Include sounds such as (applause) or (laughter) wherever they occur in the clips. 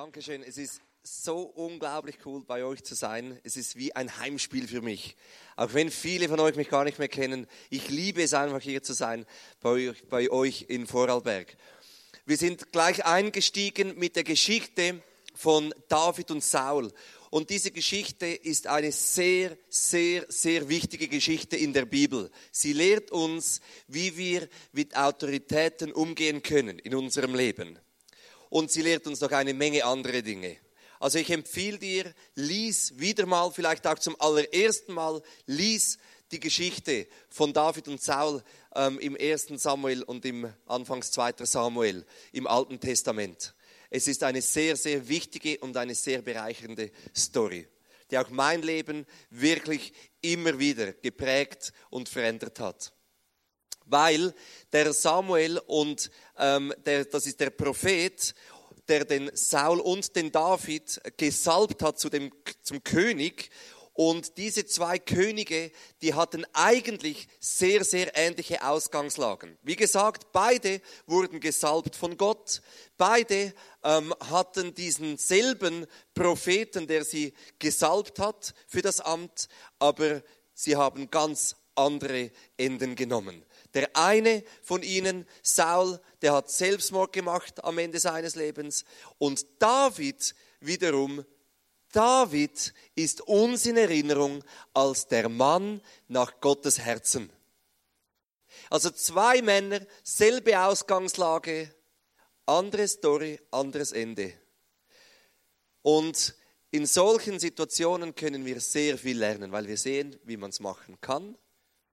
Dankeschön. Es ist so unglaublich cool, bei euch zu sein. Es ist wie ein Heimspiel für mich. Auch wenn viele von euch mich gar nicht mehr kennen. Ich liebe es einfach hier zu sein, bei euch, bei euch in Vorarlberg. Wir sind gleich eingestiegen mit der Geschichte von David und Saul. Und diese Geschichte ist eine sehr, sehr, sehr wichtige Geschichte in der Bibel. Sie lehrt uns, wie wir mit Autoritäten umgehen können in unserem Leben. Und sie lehrt uns noch eine Menge andere Dinge. Also ich empfehle dir, lies wieder mal, vielleicht auch zum allerersten Mal, lies die Geschichte von David und Saul ähm, im ersten Samuel und im Anfangs zweiter Samuel im Alten Testament. Es ist eine sehr, sehr wichtige und eine sehr bereichernde Story, die auch mein Leben wirklich immer wieder geprägt und verändert hat. Weil der Samuel und ähm, der, das ist der Prophet der den Saul und den David gesalbt hat zu dem, zum König. Und diese zwei Könige, die hatten eigentlich sehr, sehr ähnliche Ausgangslagen. Wie gesagt, beide wurden gesalbt von Gott. Beide ähm, hatten diesen selben Propheten, der sie gesalbt hat für das Amt, aber sie haben ganz andere Enden genommen. Der eine von ihnen, Saul, der hat Selbstmord gemacht am Ende seines Lebens. Und David wiederum, David ist uns in Erinnerung als der Mann nach Gottes Herzen. Also zwei Männer, selbe Ausgangslage, andere Story, anderes Ende. Und in solchen Situationen können wir sehr viel lernen, weil wir sehen, wie man es machen kann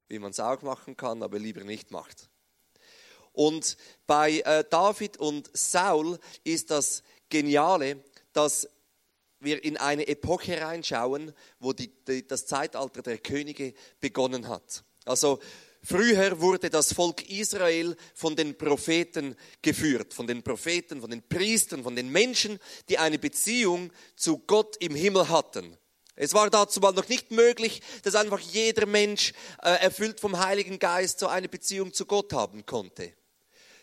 wie man es auch machen kann, aber lieber nicht macht. Und bei äh, David und Saul ist das Geniale, dass wir in eine Epoche reinschauen, wo die, die, das Zeitalter der Könige begonnen hat. Also früher wurde das Volk Israel von den Propheten geführt, von den Propheten, von den Priestern, von den Menschen, die eine Beziehung zu Gott im Himmel hatten. Es war dazu mal noch nicht möglich, dass einfach jeder Mensch äh, erfüllt vom Heiligen Geist so eine Beziehung zu Gott haben konnte.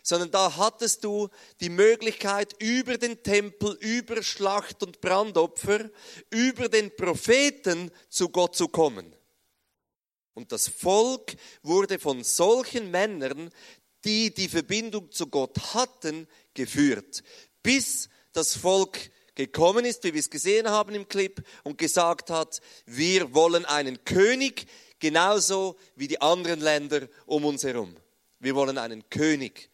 Sondern da hattest du die Möglichkeit, über den Tempel, über Schlacht und Brandopfer, über den Propheten zu Gott zu kommen. Und das Volk wurde von solchen Männern, die die Verbindung zu Gott hatten, geführt, bis das Volk gekommen ist, wie wir es gesehen haben im Clip, und gesagt hat, wir wollen einen König, genauso wie die anderen Länder um uns herum. Wir wollen einen König.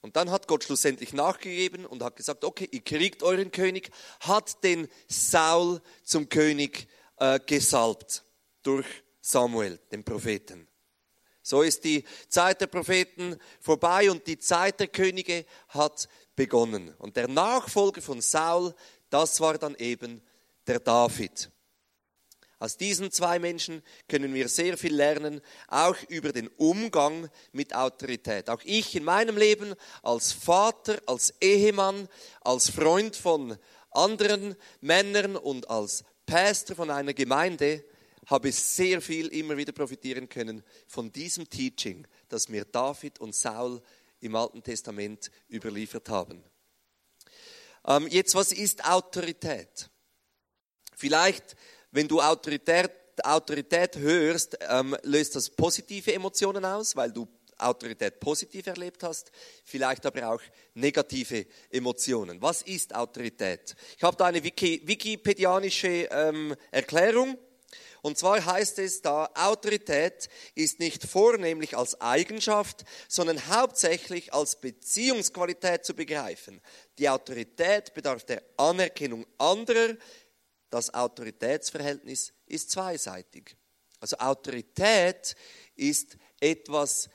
Und dann hat Gott schlussendlich nachgegeben und hat gesagt, okay, ihr kriegt euren König, hat den Saul zum König äh, gesalbt durch Samuel, den Propheten. So ist die Zeit der Propheten vorbei und die Zeit der Könige hat begonnen. Und der Nachfolger von Saul, das war dann eben der David. Aus diesen zwei Menschen können wir sehr viel lernen, auch über den Umgang mit Autorität. Auch ich in meinem Leben als Vater, als Ehemann, als Freund von anderen Männern und als Pastor von einer Gemeinde habe sehr viel immer wieder profitieren können von diesem Teaching, das mir David und Saul im Alten Testament überliefert haben. Ähm, jetzt, was ist Autorität? Vielleicht, wenn du Autorität, Autorität hörst, ähm, löst das positive Emotionen aus, weil du Autorität positiv erlebt hast, vielleicht aber auch negative Emotionen. Was ist Autorität? Ich habe da eine Wiki, wikipedianische ähm, Erklärung. Und zwar heißt es da, Autorität ist nicht vornehmlich als Eigenschaft, sondern hauptsächlich als Beziehungsqualität zu begreifen. Die Autorität bedarf der Anerkennung anderer. Das Autoritätsverhältnis ist zweiseitig. Also Autorität ist etwas,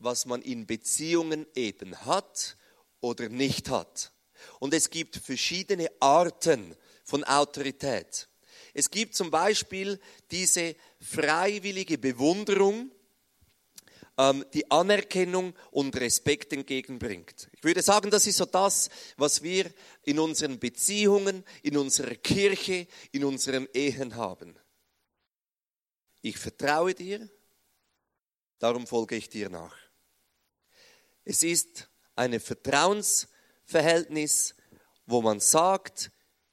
was man in Beziehungen eben hat oder nicht hat. Und es gibt verschiedene Arten von Autorität. Es gibt zum Beispiel diese freiwillige Bewunderung, ähm, die Anerkennung und Respekt entgegenbringt. Ich würde sagen, das ist so das, was wir in unseren Beziehungen, in unserer Kirche, in unseren Ehen haben. Ich vertraue dir, darum folge ich dir nach. Es ist ein Vertrauensverhältnis wo man sagt,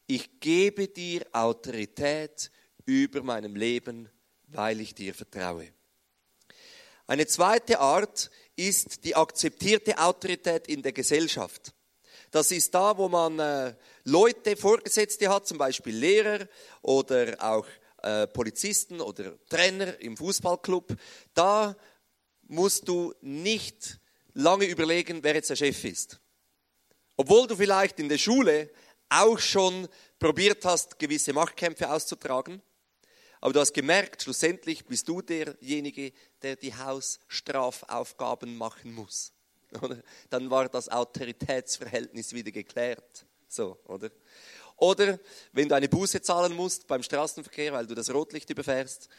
ich gebe dir Autorität über meinem Leben, weil ich dir vertraue. Eine zweite Art ist die akzeptierte Autorität in der Gesellschaft. Das ist da, wo man äh, Leute, Vorgesetzte hat, zum Beispiel Lehrer oder auch äh, Polizisten oder Trainer im Fußballclub. Da musst du nicht lange überlegen, wer jetzt der Chef ist. Obwohl du vielleicht in der Schule auch schon probiert hast, gewisse Machtkämpfe auszutragen. Aber du hast gemerkt, schlussendlich bist du derjenige, der die Hausstrafaufgaben machen muss. (laughs) Oder? Dann war das Autoritätsverhältnis wieder geklärt. So, oder? Oder wenn du eine Buße zahlen musst beim Straßenverkehr, weil du das Rotlicht überfährst,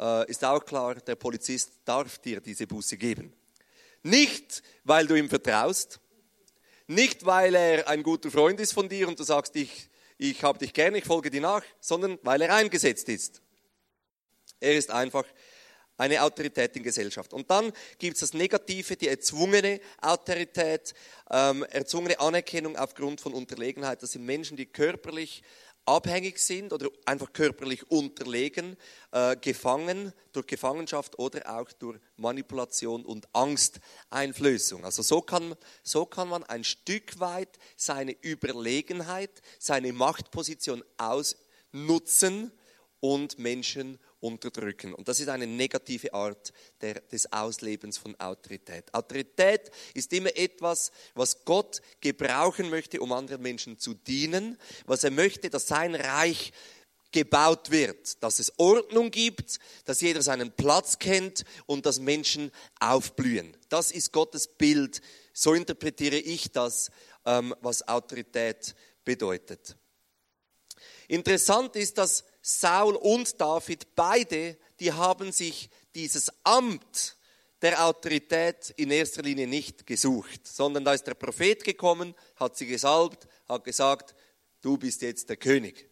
äh, ist auch klar, der Polizist darf dir diese Buße geben. Nicht, weil du ihm vertraust, nicht, weil er ein guter Freund ist von dir und du sagst, ich, ich habe dich gerne, ich folge dir nach, sondern weil er eingesetzt ist. Er ist einfach eine Autorität in Gesellschaft. Und dann gibt es das Negative, die erzwungene Autorität, ähm, erzwungene Anerkennung aufgrund von Unterlegenheit. Das sind Menschen, die körperlich abhängig sind oder einfach körperlich unterlegen, äh, gefangen durch Gefangenschaft oder auch durch Manipulation und Angsteinflößung. Also so kann, so kann man ein Stück weit seine Überlegenheit, seine Machtposition ausnutzen und Menschen unterdrücken. Und das ist eine negative Art der, des Auslebens von Autorität. Autorität ist immer etwas, was Gott gebrauchen möchte, um anderen Menschen zu dienen, was er möchte, dass sein Reich gebaut wird, dass es Ordnung gibt, dass jeder seinen Platz kennt und dass Menschen aufblühen. Das ist Gottes Bild. So interpretiere ich das, ähm, was Autorität bedeutet. Interessant ist, dass Saul und David, beide, die haben sich dieses Amt der Autorität in erster Linie nicht gesucht, sondern da ist der Prophet gekommen, hat sie gesalbt, hat gesagt, du bist jetzt der König.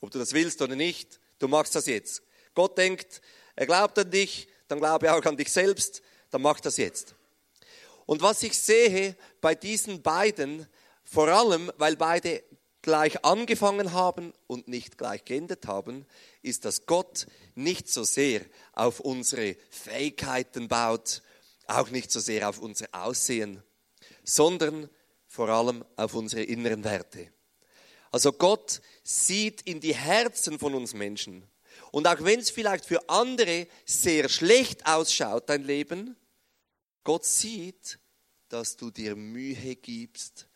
Ob du das willst oder nicht, du machst das jetzt. Gott denkt, er glaubt an dich, dann glaube auch an dich selbst, dann mach das jetzt. Und was ich sehe bei diesen beiden, vor allem, weil beide gleich angefangen haben und nicht gleich geendet haben, ist, dass Gott nicht so sehr auf unsere Fähigkeiten baut, auch nicht so sehr auf unser Aussehen, sondern vor allem auf unsere inneren Werte. Also Gott sieht in die Herzen von uns Menschen. Und auch wenn es vielleicht für andere sehr schlecht ausschaut, dein Leben, Gott sieht, dass du dir Mühe gibst,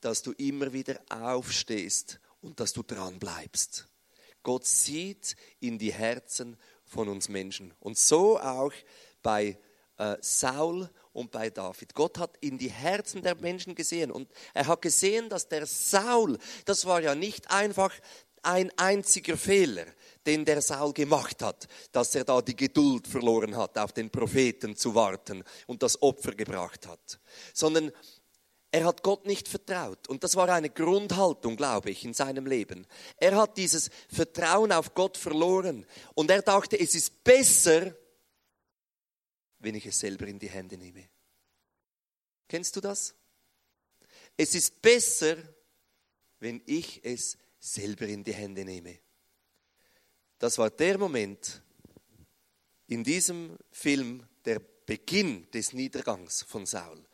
dass du immer wieder aufstehst und dass du dran bleibst. Gott sieht in die Herzen von uns Menschen. Und so auch bei äh, Saul und bei David. Gott hat in die Herzen der Menschen gesehen und er hat gesehen, dass der Saul, das war ja nicht einfach ein einziger Fehler, den der Saul gemacht hat, dass er da die Geduld verloren hat, auf den Propheten zu warten und das Opfer gebracht hat, sondern er hat Gott nicht vertraut. Und das war eine Grundhaltung, glaube ich, in seinem Leben. Er hat dieses Vertrauen auf Gott verloren. Und er dachte, es ist besser, wenn ich es selber in die Hände nehme. Kennst du das? Es ist besser, wenn ich es selber in die Hände nehme. Das war der Moment in diesem Film, der Beginn des Niedergangs von Saul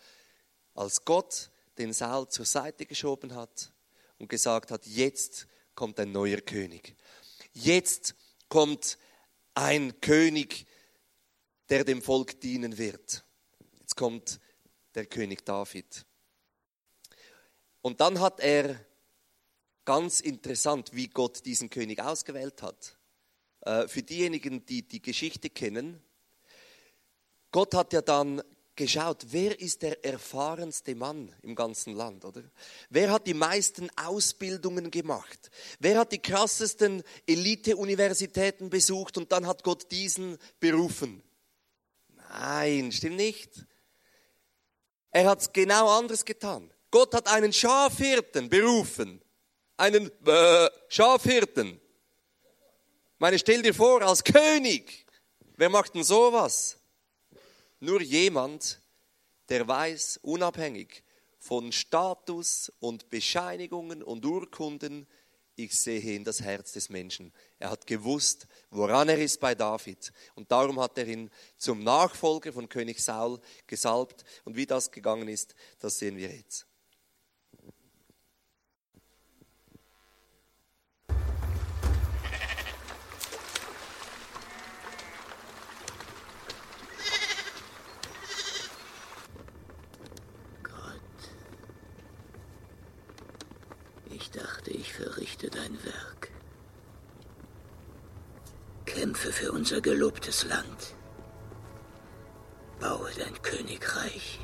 als Gott den Saul zur Seite geschoben hat und gesagt hat, jetzt kommt ein neuer König. Jetzt kommt ein König, der dem Volk dienen wird. Jetzt kommt der König David. Und dann hat er ganz interessant, wie Gott diesen König ausgewählt hat. Äh, für diejenigen, die die Geschichte kennen, Gott hat ja dann geschaut, wer ist der erfahrenste Mann im ganzen Land, oder? Wer hat die meisten Ausbildungen gemacht? Wer hat die krassesten Elite-Universitäten besucht und dann hat Gott diesen berufen? Nein, stimmt nicht. Er hat es genau anders getan. Gott hat einen Schafhirten berufen. Einen äh, Schafhirten. Meine, stell dir vor, als König. Wer macht denn sowas? Nur jemand, der weiß, unabhängig von Status und Bescheinigungen und Urkunden. Ich sehe in das Herz des Menschen. Er hat gewusst, woran er ist bei David. Und darum hat er ihn zum Nachfolger von König Saul gesalbt. Und wie das gegangen ist, das sehen wir jetzt. Verrichte dein Werk. Kämpfe für unser gelobtes Land. Baue dein Königreich.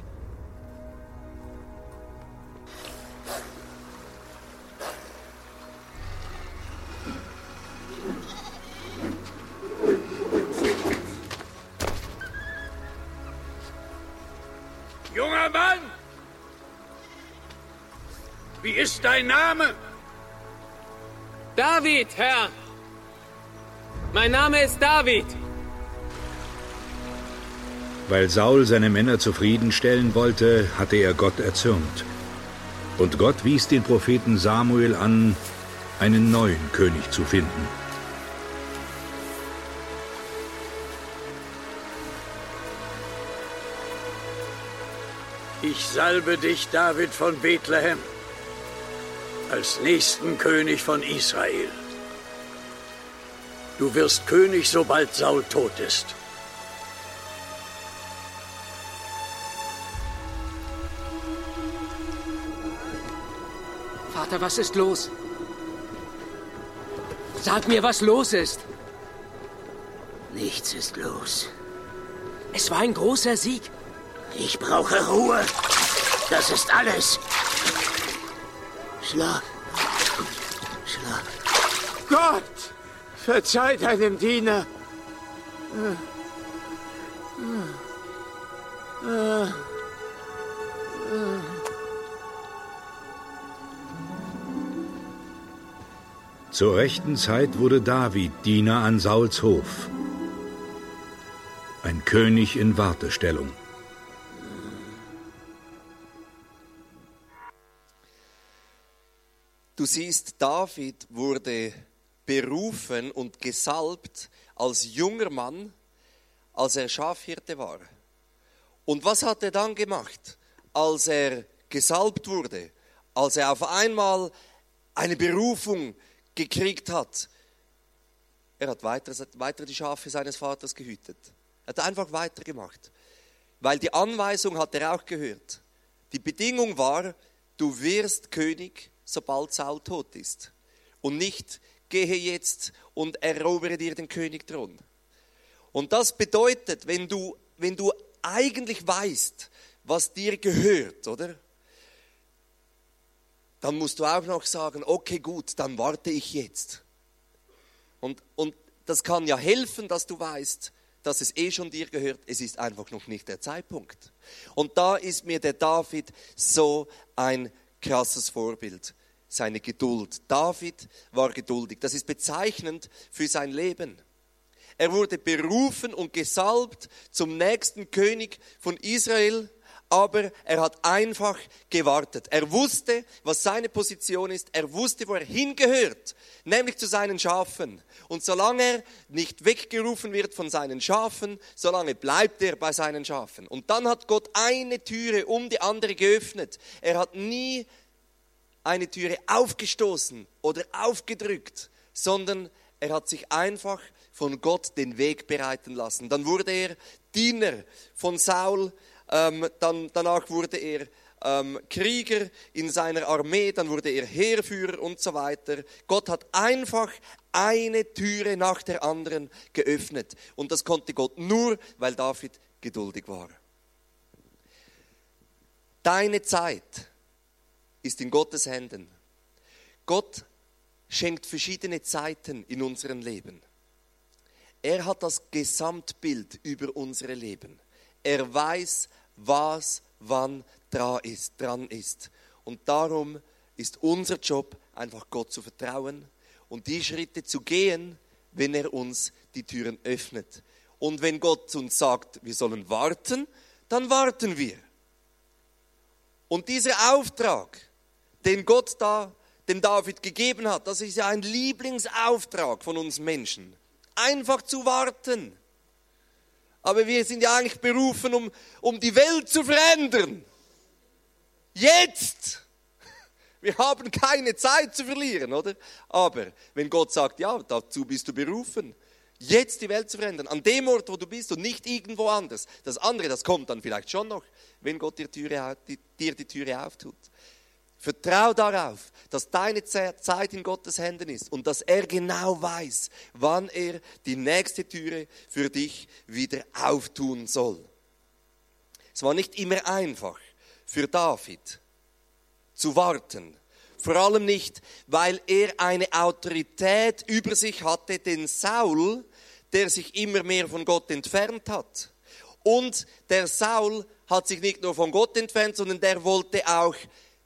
Junger Mann! Wie ist dein Name? David, Herr. Mein Name ist David. Weil Saul seine Männer zufriedenstellen wollte, hatte er Gott erzürnt. Und Gott wies den Propheten Samuel an, einen neuen König zu finden. Ich salbe dich, David von Bethlehem als nächsten König von Israel. Du wirst König, sobald Saul tot ist. Vater, was ist los? Sag mir, was los ist. Nichts ist los. Es war ein großer Sieg. Ich brauche Ruhe. Das ist alles. Schlaf. Schlaf. Gott, verzeih deinem Diener. Zur rechten Zeit wurde David Diener an Sauls Hof. Ein König in Wartestellung. Du siehst, David wurde berufen und gesalbt als junger Mann, als er Schafhirte war. Und was hat er dann gemacht, als er gesalbt wurde, als er auf einmal eine Berufung gekriegt hat? Er hat weiter, weiter die Schafe seines Vaters gehütet. Er hat einfach weitergemacht. Weil die Anweisung hat er auch gehört. Die Bedingung war, du wirst König sobald Saul tot ist. Und nicht, gehe jetzt und erobere dir den Königthron. Und das bedeutet, wenn du, wenn du eigentlich weißt, was dir gehört, oder? Dann musst du auch noch sagen, okay, gut, dann warte ich jetzt. Und, und das kann ja helfen, dass du weißt, dass es eh schon dir gehört. Es ist einfach noch nicht der Zeitpunkt. Und da ist mir der David so ein krasses Vorbild seine Geduld. David war geduldig. Das ist bezeichnend für sein Leben. Er wurde berufen und gesalbt zum nächsten König von Israel, aber er hat einfach gewartet. Er wusste, was seine Position ist. Er wusste, wo er hingehört, nämlich zu seinen Schafen. Und solange er nicht weggerufen wird von seinen Schafen, solange bleibt er bei seinen Schafen. Und dann hat Gott eine Türe um die andere geöffnet. Er hat nie eine Türe aufgestoßen oder aufgedrückt, sondern er hat sich einfach von Gott den Weg bereiten lassen. Dann wurde er Diener von Saul, ähm, dann, danach wurde er ähm, Krieger in seiner Armee, dann wurde er Heerführer und so weiter. Gott hat einfach eine Türe nach der anderen geöffnet. Und das konnte Gott nur, weil David geduldig war. Deine Zeit ist in Gottes Händen. Gott schenkt verschiedene Zeiten in unserem Leben. Er hat das Gesamtbild über unsere Leben. Er weiß, was wann dran ist, dran ist. Und darum ist unser Job einfach Gott zu vertrauen und die Schritte zu gehen, wenn er uns die Türen öffnet. Und wenn Gott uns sagt, wir sollen warten, dann warten wir. Und dieser Auftrag, den Gott da dem David gegeben hat, das ist ja ein Lieblingsauftrag von uns Menschen. Einfach zu warten. Aber wir sind ja eigentlich berufen, um, um die Welt zu verändern. Jetzt! (laughs) Wir haben keine Zeit zu verlieren, oder? Aber wenn Gott sagt, ja, dazu bist du berufen, jetzt die Welt zu verändern, an dem Ort, wo du bist und nicht irgendwo anders. Das andere, das kommt dann vielleicht schon noch, wenn Gott dir, Türe, dir die Türe auftut. Vertrau darauf, dass deine Zeit in Gottes Händen ist und dass er genau weiß, wann er die nächste Türe für dich wieder auftun soll. Es war nicht immer einfach für David zu warten. Vor allem nicht, weil er eine Autorität über sich hatte, den Saul, der sich immer mehr von Gott entfernt hat. Und der Saul hat sich nicht nur von Gott entfernt, sondern der wollte auch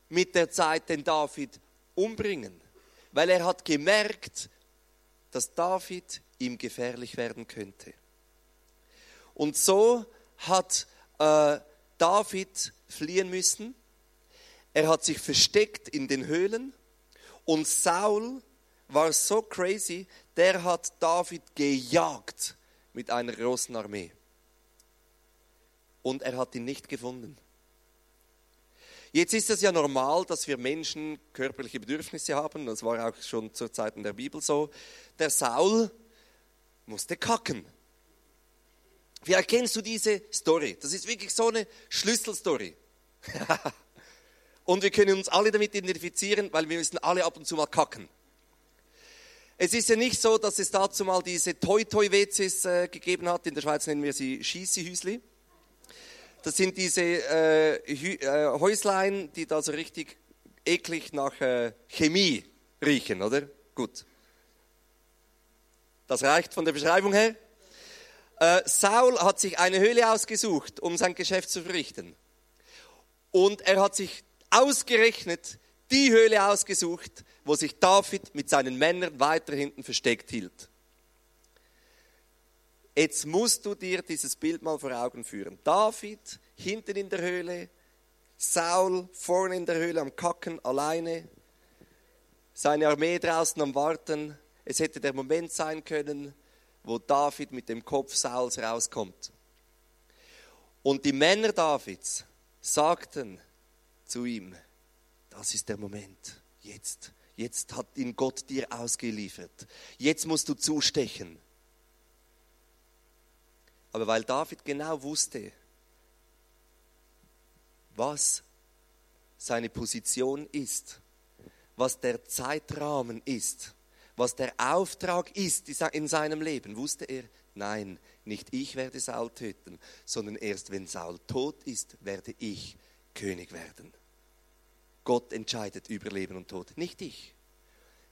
mit der Zeit den David umbringen, weil er hat gemerkt, dass David ihm gefährlich werden könnte. Und so hat äh, David fliehen müssen. Er hat sich versteckt in den Höhlen und Saul war so crazy, der hat David gejagt mit einer großen Armee. Und er hat ihn nicht gefunden. Jetzt ist es ja normal, dass wir Menschen körperliche Bedürfnisse haben. Das war auch schon zur Zeit der Bibel so. Der Saul musste kacken. Wie erkennst du diese Story? Das ist wirklich so eine Schlüsselstory. (laughs) und wir können uns alle damit identifizieren, weil wir müssen alle ab und zu mal kacken. Es ist ja nicht so, dass es dazu mal diese Toi-Toi-WCs äh, gegeben hat. In der Schweiz nennen wir sie Schießi-Hüsli. Das sind diese äh, äh, Häuslein, die da so richtig eklig nach äh, Chemie riechen, oder? Gut. Das reicht von der Beschreibung her. Äh, Saul hat sich eine Höhle ausgesucht, um sein Geschäft zu verrichten. Und er hat sich ausgerechnet die Höhle ausgesucht, wo sich David mit seinen Männern weiter hinten versteckt hielt. Jetzt musst du dir dieses Bild mal vor Augen führen. David hinten in der Höhle, Saul vorne in der Höhle am Kacken, alleine, seine Armee draußen am Warten. Es hätte der Moment sein können, wo David mit dem Kopf Sauls rauskommt. Und die Männer Davids sagten zu ihm, das ist der Moment, jetzt. Jetzt hat ihn Gott dir ausgeliefert. Jetzt musst du zustechen. Aber weil David genau wusste, was seine Position ist, was der Zeitrahmen ist, was der Auftrag ist in seinem Leben, wusste er, nein, nicht ich werde Saul töten, sondern erst wenn Saul tot ist, werde ich König werden. Gott entscheidet über Leben und Tod, nicht ich.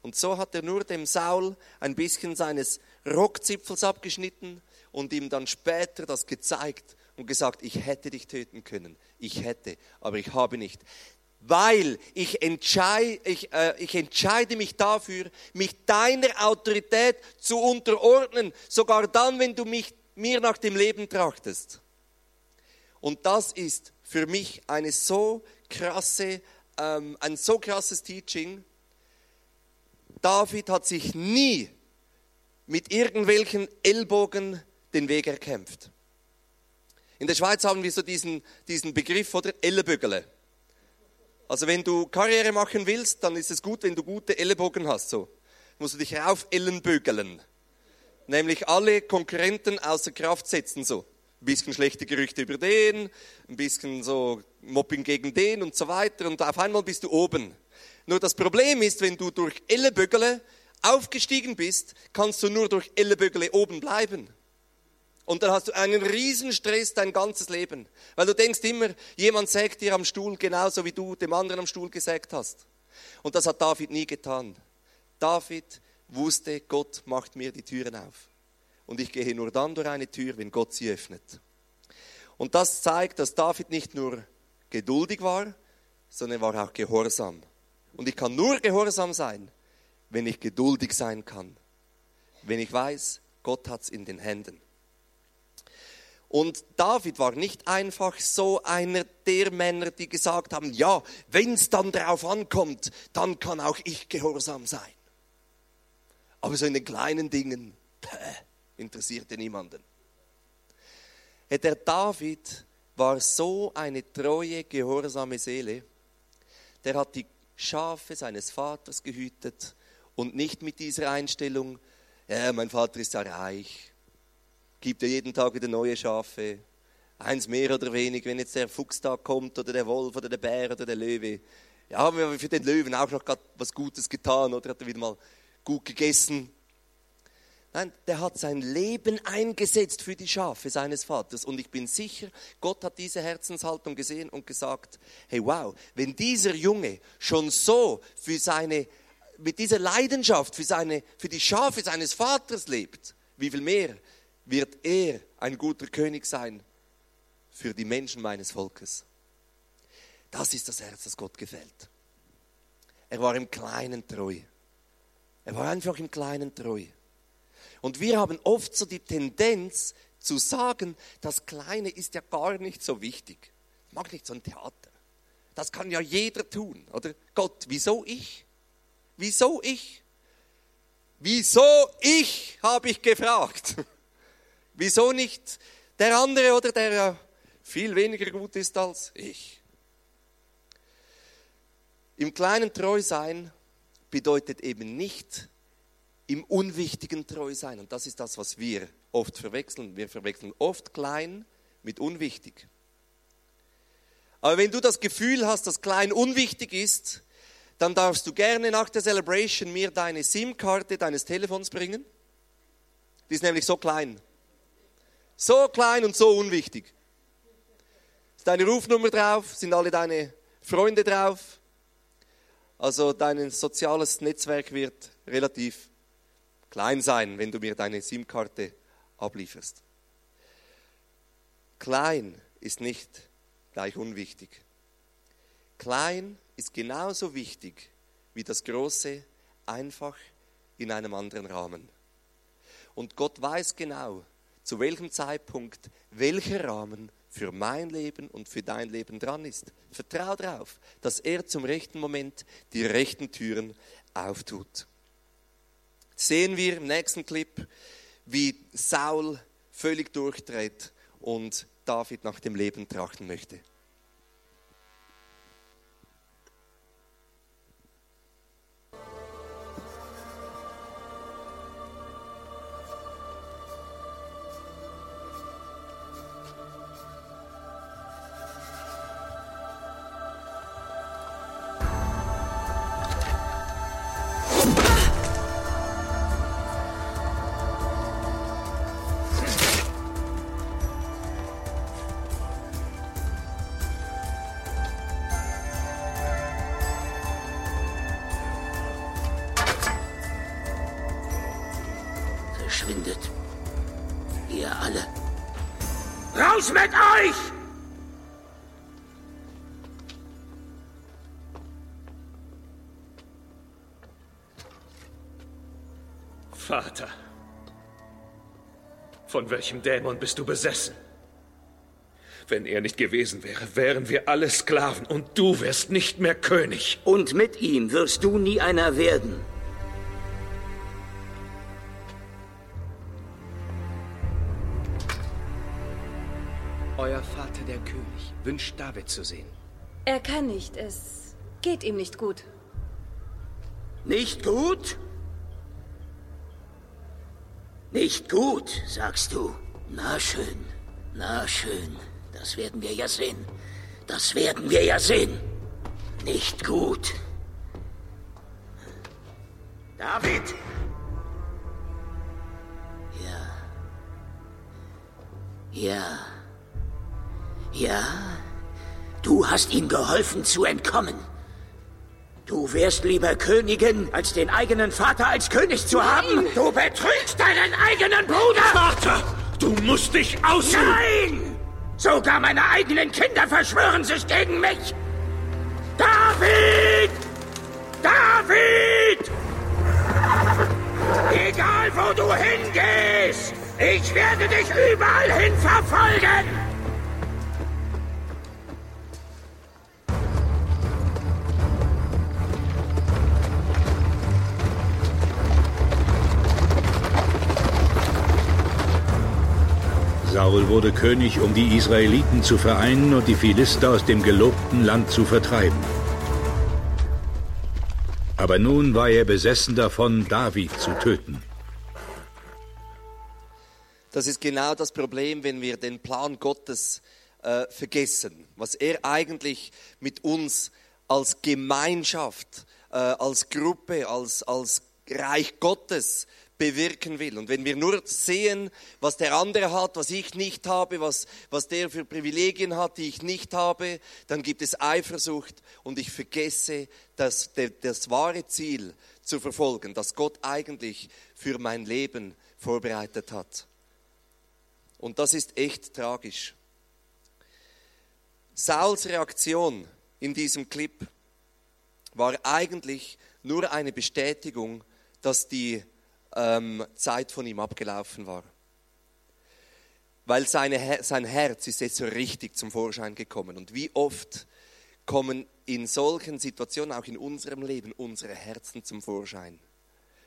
Und so hat er nur dem Saul ein bisschen seines Rockzipfels abgeschnitten und ihm dann später das gezeigt und gesagt, ich hätte dich töten können. Ich hätte, aber ich habe nicht. Weil ich entscheide, ich, äh, ich entscheide mich dafür, mich deiner Autorität zu unterordnen, sogar dann, wenn du mich, mir nach dem Leben trachtest. Und das ist für mich eine so krasse, ähm, ein so krasses Teaching. David hat sich nie mit irgendwelchen Ellbogen den Weg erkämpft. In der Schweiz haben wir so diesen, diesen Begriff, oder? Ellenbögele. Also wenn du Karriere machen willst, dann ist es gut, wenn du gute Ellenbogen hast. So musst du dich rauf Ellenbögeln. Nämlich alle Konkurrenten außer Kraft setzen so. Ein bisschen schlechte Gerüchte über den, ein bisschen so Mobbing gegen den und so weiter. Und auf einmal bist du oben. Nur das Problem ist, wenn du durch Ellenbögele aufgestiegen bist, kannst du nur durch Ellenbögele oben bleiben. Und dann hast du einen Riesenstress dein ganzes Leben. Weil du denkst immer, jemand sägt dir am Stuhl genauso wie du dem anderen am Stuhl gesägt hast. Und das hat David nie getan. David wusste, Gott macht mir die Türen auf. Und ich gehe nur dann durch eine Tür, wenn Gott sie öffnet. Und das zeigt, dass David nicht nur geduldig war, sondern er war auch gehorsam. Und ich kann nur gehorsam sein, wenn ich geduldig sein kann. Wenn ich weiß, Gott hat es in den Händen. Und David war nicht einfach so einer der Männer, die gesagt haben, ja, wenn es dann drauf ankommt, dann kann auch ich gehorsam sein. Aber so in den kleinen Dingen päh, interessierte niemanden. Der David war so eine treue, gehorsame Seele, der hat die Schafe seines Vaters gehütet und nicht mit dieser Einstellung, ja, mein Vater ist ja reich, gibt ja jeden Tag wieder neue Schafe. Eins mehr oder weniger, wenn jetzt der Fuchstag kommt oder der Wolf oder der Bär oder der Löwe. Ja, haben wir für den Löwen auch noch was Gutes getan oder hat er wieder mal gut gegessen. Nein, der hat sein Leben eingesetzt für die Schafe seines Vaters. Und ich bin sicher, Gott hat diese Herzenshaltung gesehen und gesagt, hey wow, wenn dieser Junge schon so für seine, mit dieser Leidenschaft für, seine, für die Schafe seines Vaters lebt, wie viel mehr wird er ein guter König sein für die Menschen meines Volkes. Das ist das Herz, das Gott gefällt. Er war im Kleinen treu. Er war einfach im Kleinen treu. Und wir haben oft so die Tendenz zu sagen, das Kleine ist ja gar nicht so wichtig. Ich mag nicht so ein Theater. Das kann ja jeder tun, oder? Gott, wieso ich? Wieso ich? Wieso ich, habe ich gefragt. (laughs) Wieso nicht der andere oder der ja viel weniger gut ist als ich? Im kleinen treu sein bedeutet eben nicht im Unwichtigen treu sein. Und das ist das, was wir oft verwechseln. Wir verwechseln oft klein mit unwichtig. Aber wenn du das Gefühl hast, dass klein unwichtig ist, dann darfst du gerne nach der Celebration mir deine SIM-Karte deines Telefons bringen. Die ist nämlich so klein. So klein und so unwichtig. Ist deine Rufnummer drauf? Sind alle deine Freunde drauf? Also dein soziales Netzwerk wird relativ klein sein, wenn du mir deine SIM-Karte ablieferst. Klein ist nicht gleich unwichtig. Klein ist genauso wichtig wie das Große, einfach in einem anderen Rahmen. Und Gott weiß genau, zu welchem Zeitpunkt welcher Rahmen für mein Leben und für dein Leben dran ist. Vertrau darauf, dass er zum rechten Moment die rechten Türen auftut. Sehen wir im nächsten Clip, wie Saul völlig durchdreht und David nach dem Leben trachten möchte. Verschwindet. Ihr alle. Raus mit euch! Vater, von welchem Dämon bist du besessen? Wenn er nicht gewesen wäre, wären wir alle Sklaven und du wärst nicht mehr König. Und mit ihm wirst du nie einer werden. Wünscht David zu sehen. Er kann nicht. Es geht ihm nicht gut. Nicht gut? Nicht gut, sagst du. Na schön, na schön. Das werden wir ja sehen. Das werden wir ja sehen. Nicht gut. David! Ja. Ja. Ja. Du hast ihm geholfen zu entkommen. Du wärst lieber Königin, als den eigenen Vater als König zu haben. Du betrügst deinen eigenen Bruder! Vater, du musst dich ausruhen. Nein! Sogar meine eigenen Kinder verschwören sich gegen mich! David! David! Egal, wo du hingehst! Ich werde dich überall hin verfolgen! Saul wurde König, um die Israeliten zu vereinen und die Philister aus dem gelobten Land zu vertreiben. Aber nun war er besessen davon, David zu töten. Das ist genau das Problem, wenn wir den Plan Gottes äh, vergessen, was er eigentlich mit uns als Gemeinschaft, äh, als Gruppe, als, als Reich Gottes bewirken will. Und wenn wir nur sehen, was der andere hat, was ich nicht habe, was, was der für Privilegien hat, die ich nicht habe, dann gibt es Eifersucht und ich vergesse das, das, das wahre Ziel zu verfolgen, das Gott eigentlich für mein Leben vorbereitet hat. Und das ist echt tragisch. Sauls Reaktion in diesem Clip war eigentlich nur eine Bestätigung, dass die ähm, Zeit von ihm abgelaufen war. Weil seine, sein Herz ist jetzt so richtig zum Vorschein gekommen. Und wie oft kommen in solchen Situationen, auch in unserem Leben, unsere Herzen zum Vorschein.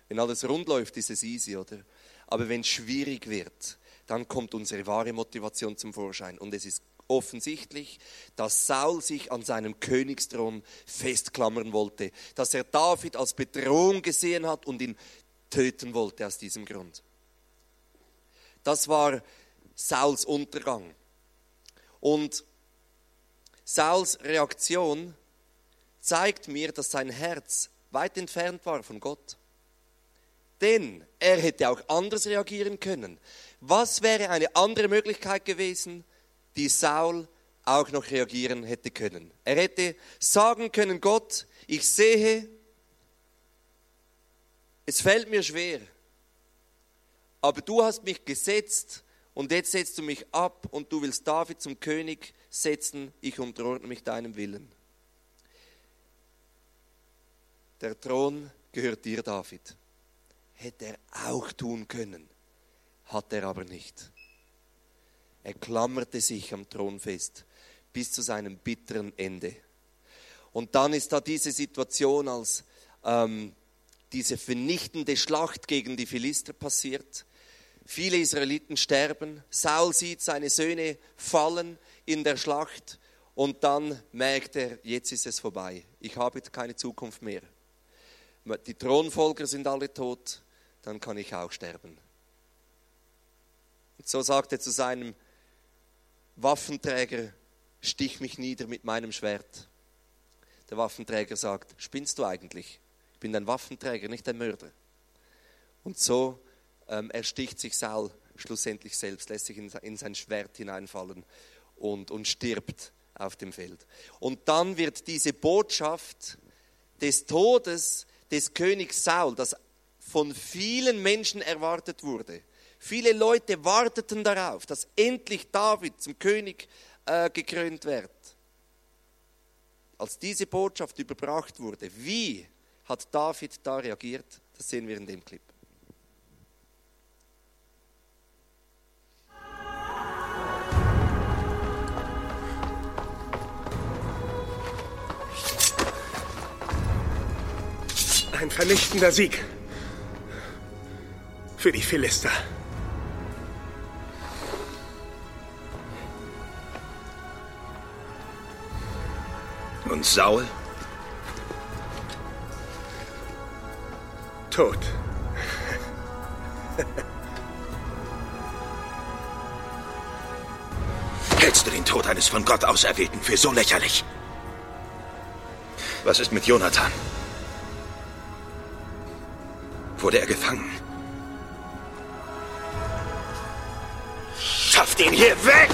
Wenn alles rund läuft, ist es easy, oder? Aber wenn es schwierig wird, dann kommt unsere wahre Motivation zum Vorschein. Und es ist offensichtlich, dass Saul sich an seinem Königsthron festklammern wollte, dass er David als Bedrohung gesehen hat und ihn töten wollte aus diesem Grund. Das war Sauls Untergang. Und Sauls Reaktion zeigt mir, dass sein Herz weit entfernt war von Gott. Denn er hätte auch anders reagieren können. Was wäre eine andere Möglichkeit gewesen, die Saul auch noch reagieren hätte können? Er hätte sagen können, Gott, ich sehe, es fällt mir schwer, aber du hast mich gesetzt und jetzt setzt du mich ab und du willst David zum König setzen, ich unterordne mich deinem Willen. Der Thron gehört dir, David. Hätte er auch tun können, hat er aber nicht. Er klammerte sich am Thron fest bis zu seinem bitteren Ende. Und dann ist da diese Situation, als ähm, diese vernichtende Schlacht gegen die Philister passiert. Viele Israeliten sterben. Saul sieht seine Söhne fallen in der Schlacht und dann merkt er, jetzt ist es vorbei. Ich habe keine Zukunft mehr. Die Thronfolger sind alle tot, dann kann ich auch sterben. Und so sagt er zu seinem Waffenträger, stich mich nieder mit meinem Schwert. Der Waffenträger sagt, spinnst du eigentlich? Ich bin ein Waffenträger, nicht ein Mörder. Und so ähm, ersticht sich Saul schlussendlich selbst, lässt sich in, in sein Schwert hineinfallen und, und stirbt auf dem Feld. Und dann wird diese Botschaft des Todes des Königs Saul, das von vielen Menschen erwartet wurde. Viele Leute warteten darauf, dass endlich David zum König äh, gekrönt wird. Als diese Botschaft überbracht wurde, wie hat David da reagiert? Das sehen wir in dem Clip. Ein vernichtender Sieg für die Philister. Und Saul? Tot. Hältst du den Tod eines von Gott Auserwählten für so lächerlich? Was ist mit Jonathan? Wurde er gefangen? Schafft ihn hier weg!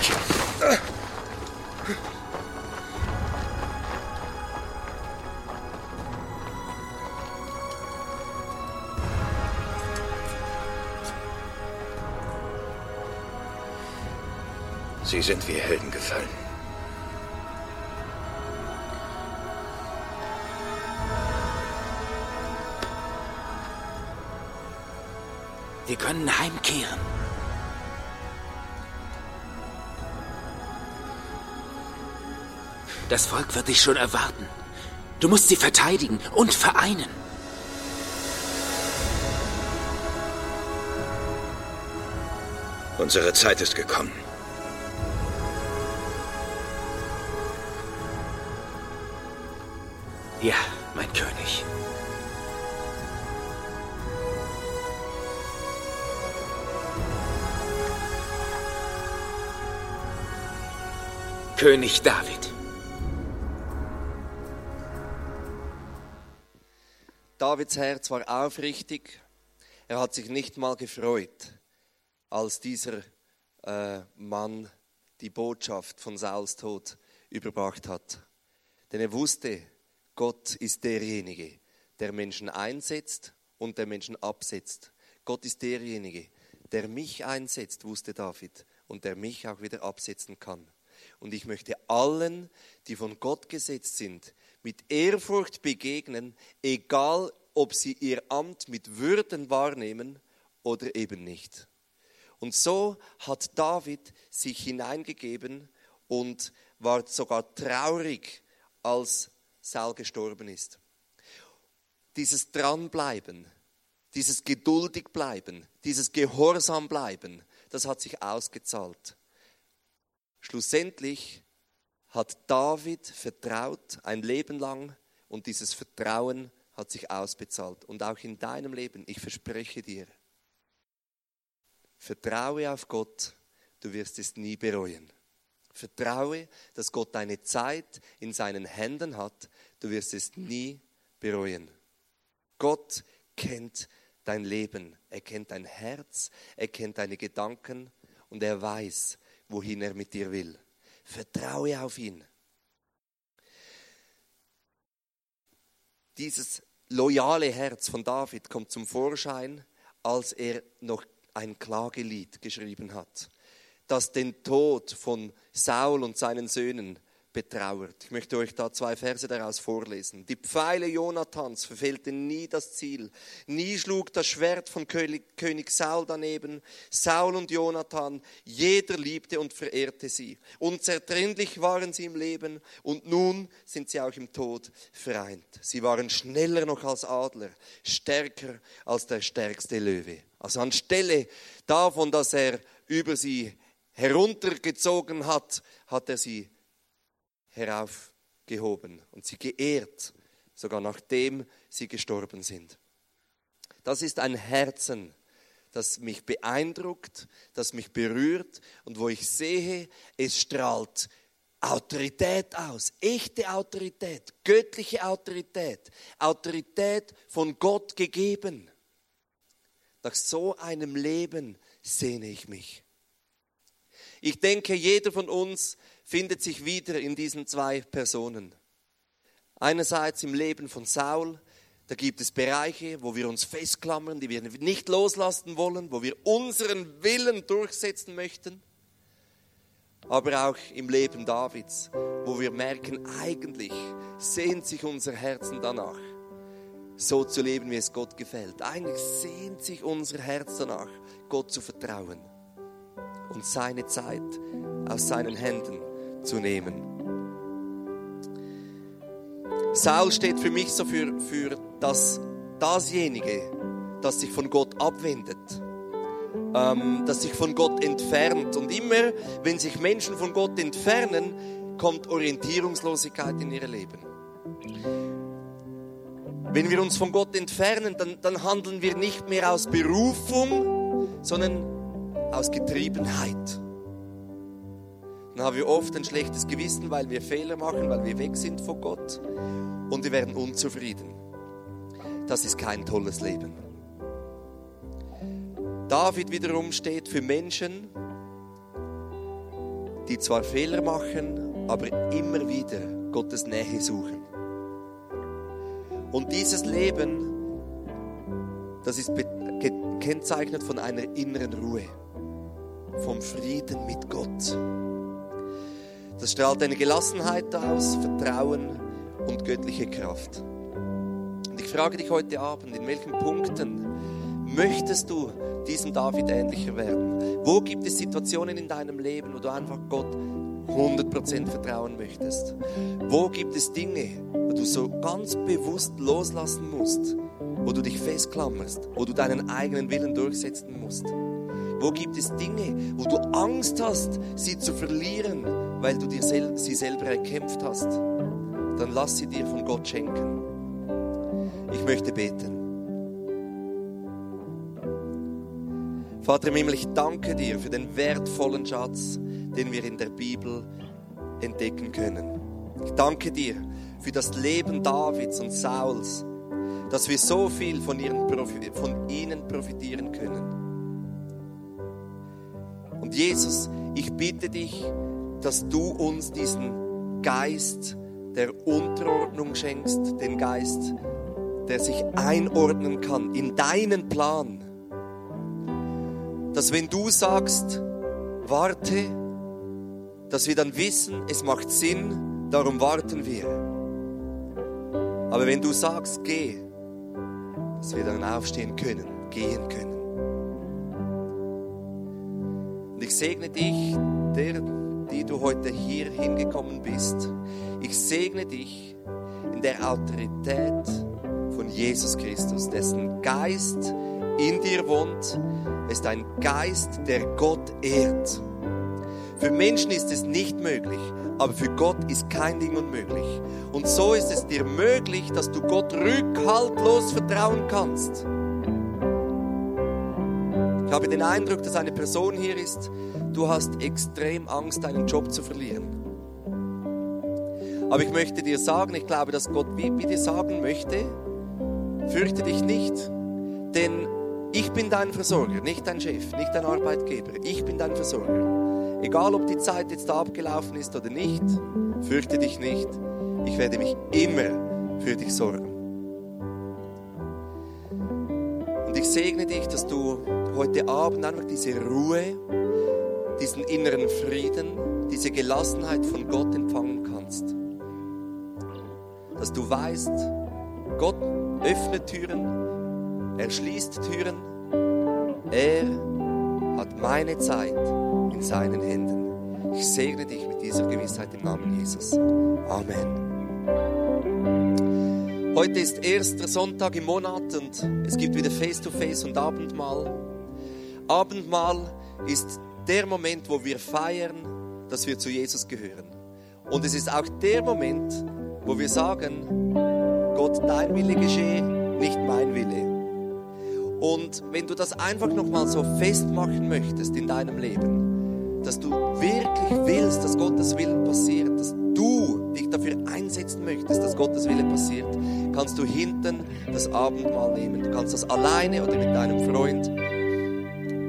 Sie sind wie Helden gefallen. Wir können heimkehren. Das Volk wird dich schon erwarten. Du musst sie verteidigen und vereinen. Unsere Zeit ist gekommen. König David. Davids Herz war aufrichtig. Er hat sich nicht mal gefreut, als dieser äh, Mann die Botschaft von Sauls Tod überbracht hat. Denn er wusste, Gott ist derjenige, der Menschen einsetzt und der Menschen absetzt. Gott ist derjenige, der mich einsetzt, wusste David, und der mich auch wieder absetzen kann. Und ich möchte allen, die von Gott gesetzt sind, mit Ehrfurcht begegnen, egal ob sie ihr Amt mit Würden wahrnehmen oder eben nicht. Und so hat David sich hineingegeben und war sogar traurig, als Saul gestorben ist. Dieses Dranbleiben, dieses geduldig bleiben, dieses Gehorsam bleiben, das hat sich ausgezahlt. Schlussendlich hat David vertraut ein Leben lang und dieses Vertrauen hat sich ausbezahlt. Und auch in deinem Leben, ich verspreche dir, vertraue auf Gott, du wirst es nie bereuen. Vertraue, dass Gott deine Zeit in seinen Händen hat, du wirst es nie bereuen. Gott kennt dein Leben, er kennt dein Herz, er kennt deine Gedanken und er weiß, wohin er mit dir will. Vertraue auf ihn. Dieses loyale Herz von David kommt zum Vorschein, als er noch ein Klagelied geschrieben hat, das den Tod von Saul und seinen Söhnen betrauert. Ich möchte euch da zwei Verse daraus vorlesen. Die Pfeile Jonathans verfehlten nie das Ziel. Nie schlug das Schwert von König Saul daneben. Saul und Jonathan, jeder liebte und verehrte sie. Unzertrennlich waren sie im Leben und nun sind sie auch im Tod vereint. Sie waren schneller noch als Adler, stärker als der stärkste Löwe. Also anstelle davon, dass er über sie heruntergezogen hat, hat er sie heraufgehoben und sie geehrt, sogar nachdem sie gestorben sind. Das ist ein Herzen, das mich beeindruckt, das mich berührt und wo ich sehe, es strahlt Autorität aus, echte Autorität, göttliche Autorität, Autorität von Gott gegeben. Nach so einem Leben sehne ich mich. Ich denke, jeder von uns findet sich wieder in diesen zwei Personen. Einerseits im Leben von Saul, da gibt es Bereiche, wo wir uns festklammern, die wir nicht loslassen wollen, wo wir unseren Willen durchsetzen möchten. Aber auch im Leben Davids, wo wir merken, eigentlich sehnt sich unser Herzen danach, so zu leben, wie es Gott gefällt. Eigentlich sehnt sich unser Herz danach, Gott zu vertrauen und seine Zeit aus seinen Händen zu nehmen. Saul steht für mich so für, für das, dasjenige, das sich von Gott abwendet, ähm, das sich von Gott entfernt. Und immer, wenn sich Menschen von Gott entfernen, kommt Orientierungslosigkeit in ihr Leben. Wenn wir uns von Gott entfernen, dann, dann handeln wir nicht mehr aus Berufung, sondern aus Getriebenheit dann haben wir oft ein schlechtes Gewissen, weil wir Fehler machen, weil wir weg sind von Gott und wir werden unzufrieden. Das ist kein tolles Leben. David wiederum steht für Menschen, die zwar Fehler machen, aber immer wieder Gottes Nähe suchen. Und dieses Leben, das ist gekennzeichnet von einer inneren Ruhe, vom Frieden mit Gott. Das strahlt eine Gelassenheit aus, Vertrauen und göttliche Kraft. Und ich frage dich heute Abend, in welchen Punkten möchtest du diesem David ähnlicher werden? Wo gibt es Situationen in deinem Leben, wo du einfach Gott 100% vertrauen möchtest? Wo gibt es Dinge, wo du so ganz bewusst loslassen musst, wo du dich festklammerst, wo du deinen eigenen Willen durchsetzen musst? Wo gibt es Dinge, wo du Angst hast, sie zu verlieren, weil du dir sel sie selber erkämpft hast? Dann lass sie dir von Gott schenken. Ich möchte beten. Vater im Himmel, ich danke dir für den wertvollen Schatz, den wir in der Bibel entdecken können. Ich danke dir für das Leben Davids und Sauls, dass wir so viel von, ihren, von ihnen profitieren können. Jesus, ich bitte dich, dass du uns diesen Geist der Unterordnung schenkst, den Geist, der sich einordnen kann in deinen Plan. Dass wenn du sagst, warte, dass wir dann wissen, es macht Sinn, darum warten wir. Aber wenn du sagst, geh, dass wir dann aufstehen können, gehen können. Und ich segne dich, der, die du heute hier hingekommen bist. Ich segne dich in der Autorität von Jesus Christus, dessen Geist in dir wohnt, ist ein Geist, der Gott ehrt. Für Menschen ist es nicht möglich, aber für Gott ist kein Ding unmöglich. Und so ist es dir möglich, dass du Gott rückhaltlos vertrauen kannst. Ich habe den Eindruck, dass eine Person hier ist, du hast extrem Angst, deinen Job zu verlieren. Aber ich möchte dir sagen, ich glaube, dass Gott wie, dir sagen möchte, fürchte dich nicht, denn ich bin dein Versorger, nicht dein Chef, nicht dein Arbeitgeber. Ich bin dein Versorger. Egal, ob die Zeit jetzt abgelaufen ist oder nicht, fürchte dich nicht. Ich werde mich immer für dich sorgen. Und ich segne dich, dass du heute Abend einfach diese Ruhe, diesen inneren Frieden, diese Gelassenheit von Gott empfangen kannst. Dass du weißt, Gott öffnet Türen, er schließt Türen. Er hat meine Zeit in seinen Händen. Ich segne dich mit dieser Gewissheit im Namen Jesus. Amen. Heute ist erster Sonntag im Monat und es gibt wieder Face-to-Face -face und Abendmahl. Abendmahl ist der Moment, wo wir feiern, dass wir zu Jesus gehören. Und es ist auch der Moment, wo wir sagen, Gott, dein Wille geschehe, nicht mein Wille. Und wenn du das einfach nochmal so festmachen möchtest in deinem Leben, dass du wirklich willst, dass Gottes Willen passiert, dass du dich dafür einsetzen möchtest, dass Gottes Wille passiert, kannst du hinten das Abendmahl nehmen. Du kannst das alleine oder mit deinem Freund,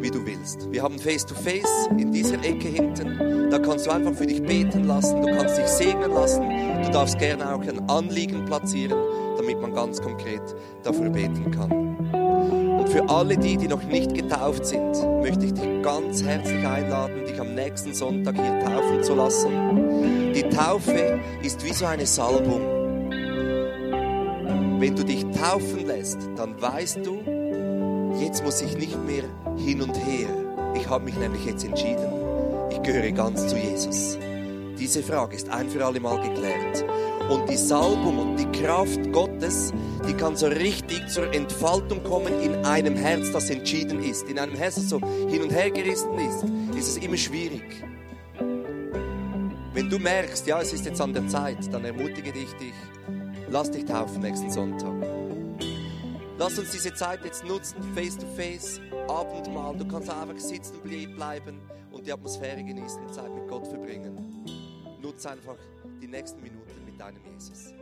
wie du willst. Wir haben Face-to-Face -face in dieser Ecke hinten. Da kannst du einfach für dich beten lassen, du kannst dich segnen lassen. Du darfst gerne auch ein Anliegen platzieren damit man ganz konkret dafür beten kann. Und für alle die, die noch nicht getauft sind, möchte ich dich ganz herzlich einladen, dich am nächsten Sonntag hier taufen zu lassen. Die Taufe ist wie so eine Salbung. Wenn du dich taufen lässt, dann weißt du, jetzt muss ich nicht mehr hin und her. Ich habe mich nämlich jetzt entschieden. Ich gehöre ganz zu Jesus. Diese Frage ist ein für alle Mal geklärt. Und die Salbung und die Kraft Gottes, die kann so richtig zur Entfaltung kommen in einem Herz, das entschieden ist. In einem Herz, das so hin und her gerissen ist, ist es immer schwierig. Wenn du merkst, ja, es ist jetzt an der Zeit, dann ermutige dich, dich, lass dich taufen nächsten Sonntag. Lass uns diese Zeit jetzt nutzen, face to face, Abendmahl. Du kannst einfach sitzen bleiben und die Atmosphäre genießen, Zeit mit Gott verbringen. Nutze einfach die nächsten Minuten mit deinem Jesus.